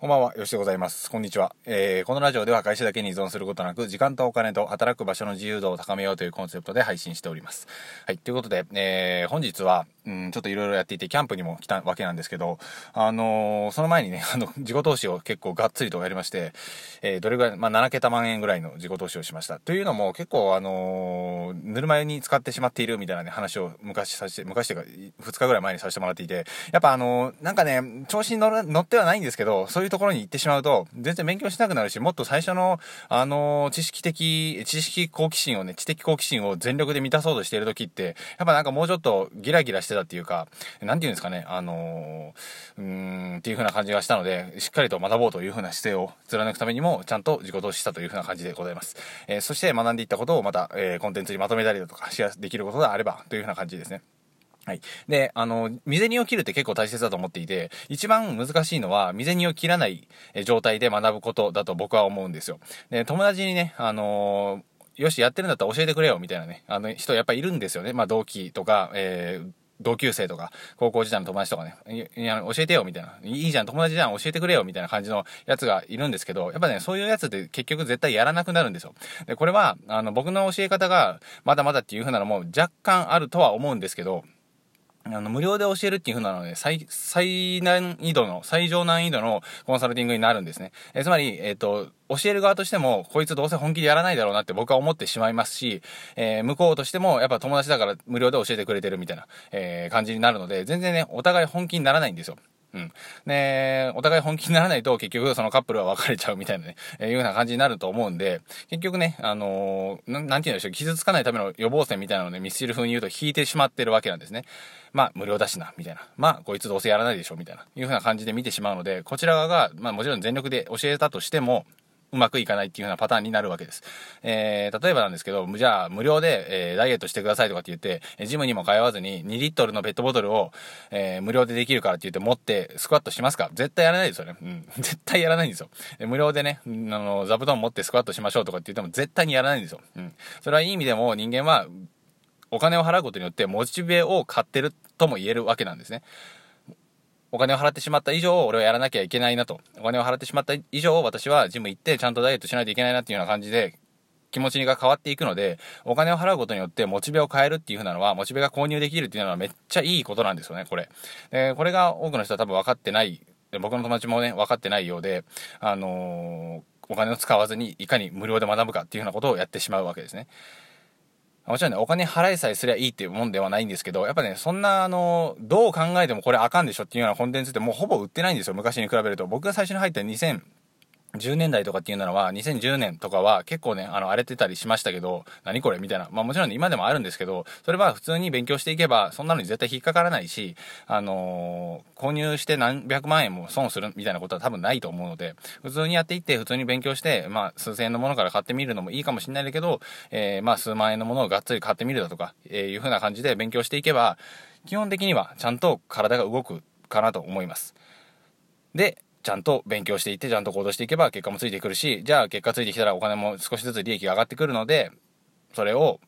こんばんは、よしでございます。こんにちは。えー、このラジオでは会社だけに依存することなく、時間とお金と働く場所の自由度を高めようというコンセプトで配信しております。はい、ということで、えー、本日は、うん、ちょっといろいろやっていて、キャンプにも来たわけなんですけど、あのー、その前にね、あの、自己投資を結構がっつりとやりまして、えー、どれぐらい、まあ、7桁万円ぐらいの自己投資をしました。というのも、結構、あのー、ぬるま湯に使ってしまっているみたいなね、話を昔させて、昔というか、2日ぐらい前にさせてもらっていて、やっぱあのなんかね、調子に乗乗ってはないんですけど、そういうところに行ってしまうと、全然勉強しなくなるし、もっと最初の、あの知識的、知識好奇心をね、知的好奇心を全力で満たそうとしている時って、やっぱなんかもうちょっとギラギラしてたっていうか、なんて言うんですかね、あのー、うーん、っていう風な感じがしたので、しっかりと学ぼうという風な姿勢を貫くためにも、ちゃんと自己投資したという風な感じでございます。えー、そして学んでいったことをまた、えー、コンテンツにまとめたりだとか、シェアできることがあれば、という風な感じですね。はい。で、あの、未銭を切るって結構大切だと思っていて、一番難しいのは、未銭を切らない状態で学ぶことだと僕は思うんですよ。で、友達にね、あのよし、やってるんだったら教えてくれよ、みたいなね、あの人やっぱいるんですよね。まあ、同期とか、えー、同級生とか、高校時代の友達とかね、教えてよ、みたいな。いいじゃん、友達じゃん、教えてくれよ、みたいな感じのやつがいるんですけど、やっぱね、そういうやつって結局絶対やらなくなるんですよ。で、これは、あの、僕の教え方が、まだまだっていう風なのも若干あるとは思うんですけど、あの、無料で教えるっていう風なので、最、最難易度の、最上難易度のコンサルティングになるんですね。えつまり、えっ、ー、と、教える側としても、こいつどうせ本気でやらないだろうなって僕は思ってしまいますし、えー、向こうとしても、やっぱ友達だから無料で教えてくれてるみたいな、えー、感じになるので、全然ね、お互い本気にならないんですよ。うん。で、お互い本気にならないと結局そのカップルは別れちゃうみたいなね、えー、いうような感じになると思うんで、結局ね、あのー、ななんて言うんでしょう、傷つかないための予防線みたいなのをね、ミスチル風に言うと引いてしまってるわけなんですね。まあ、無料だしな、みたいな。まあ、こいつどうせやらないでしょ、みたいな。いうふうな感じで見てしまうので、こちら側が、まあもちろん全力で教えたとしても、うまくいかないっていう風なパターンになるわけです。えー、例えばなんですけど、じゃあ無料で、えー、ダイエットしてくださいとかって言って、ジムにも通わずに2リットルのペットボトルを、えー、無料でできるからって言って持ってスクワットしますか？絶対やらないですよね。うん。絶対やらないんですよ。無料でね、あの、座布団持ってスクワットしましょうとかって言っても絶対にやらないんですよ。うん。それはいい意味でも人間は、お金を払うことによってモチベを買ってるとも言えるわけなんですね。お金を払ってしまった以上、俺はやらなきゃいけないなと。お金を払ってしまった以上、私はジム行ってちゃんとダイエットしないといけないなっていうような感じで、気持ちが変わっていくので、お金を払うことによってモチベを変えるっていう風なのは、モチベが購入できるっていうのはめっちゃいいことなんですよね、これ。で、これが多くの人は多分分かってない、僕の友達もね、分かってないようで、あのー、お金を使わずにいかに無料で学ぶかっていうようなことをやってしまうわけですね。もちろんね、お金払いさえすりゃいいっていうもんではないんですけど、やっぱね、そんな、あの、どう考えてもこれあかんでしょっていうようなコンテンツってもうほぼ売ってないんですよ、昔に比べると。僕が最初に入った2000、10年代とかっていうのは、2010年とかは結構ね、あの、荒れてたりしましたけど、何これみたいな。まあもちろん、今でもあるんですけど、それは普通に勉強していけば、そんなのに絶対引っかからないし、あのー、購入して何百万円も損するみたいなことは多分ないと思うので、普通にやっていって、普通に勉強して、まあ数千円のものから買ってみるのもいいかもしれないけど、えー、まあ数万円のものをがっつり買ってみるだとか、えー、いう風な感じで勉強していけば、基本的にはちゃんと体が動くかなと思います。で、ちゃんと勉強していって、ちゃんと行動していけば結果もついてくるし、じゃあ結果ついてきたらお金も少しずつ利益が上がってくるので、それを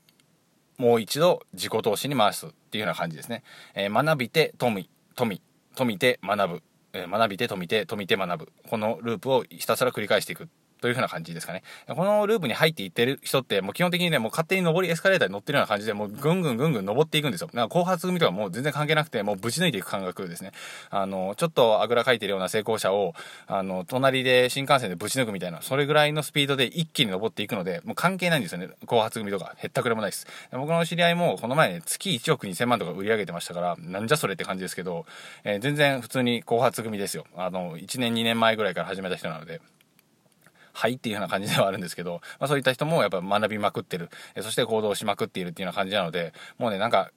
もう一度自己投資に回すっていうような感じですね。えー、学びて富、富、富て学ぶ。え、学びて富て富て学ぶ。このループをひたすら繰り返していくというふうな感じですかね。このループに入っていってる人って、もう基本的にね、もう勝手に上りエスカレーターに乗ってるような感じで、もうぐんぐんぐんぐん登っていくんですよ。なんか後発組とかもう全然関係なくて、もうぶち抜いていく感覚ですね。あの、ちょっとあぐらかいてるような成功者を、あの、隣で新幹線でぶち抜くみたいな、それぐらいのスピードで一気に登っていくので、もう関係ないんですよね。後発組とか、へったくれもないです。僕の知り合いも、この前ね、月1億2000万とか売り上げてましたから、なんじゃそれって感じですけど、えー、全然普通に後発組ですよ。あの、1年2年前ぐらいから始めた人なので。はいっていうような感じではあるんですけど、まあ、そういった人もやっぱ学びまくってる、そして行動しまくっているっていうような感じなので、もうね、なんか、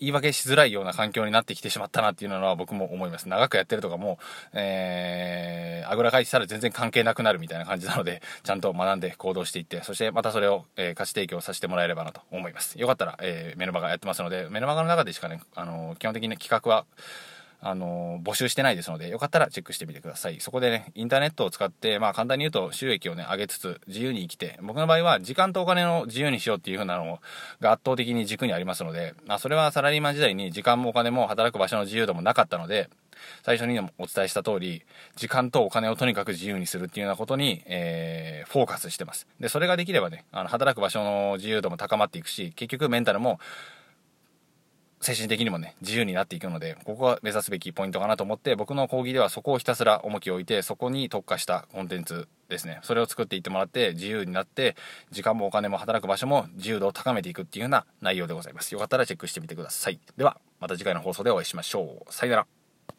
言い訳しづらいような環境になってきてしまったなっていうのは僕も思います。長くやってるとかも、えー、あぐらかいてたら全然関係なくなるみたいな感じなので、ちゃんと学んで行動していって、そしてまたそれを、えー、価値提供させてもらえればなと思います。よかったら、えー、メルマガやってますので、メルマガの中でしかね、あのー、基本的に企画は、あの募集してないですので、よかったらチェックしてみてください。そこでね、インターネットを使って、まあ簡単に言うと収益をね、上げつつ、自由に生きて、僕の場合は時間とお金を自由にしようっていう風なのが圧倒的に軸にありますので、まあそれはサラリーマン時代に時間もお金も働く場所の自由度もなかったので、最初にお伝えした通り、時間とお金をとにかく自由にするっていうようなことに、えー、フォーカスしてます。で、それができればね、あの、働く場所の自由度も高まっていくし、結局メンタルも、精神的にもね、自由になっていくので、ここが目指すべきポイントかなと思って、僕の講義ではそこをひたすら重きを置いて、そこに特化したコンテンツですね。それを作っていってもらって、自由になって、時間もお金も働く場所も自由度を高めていくっていうような内容でございます。よかったらチェックしてみてください。では、また次回の放送でお会いしましょう。さよなら。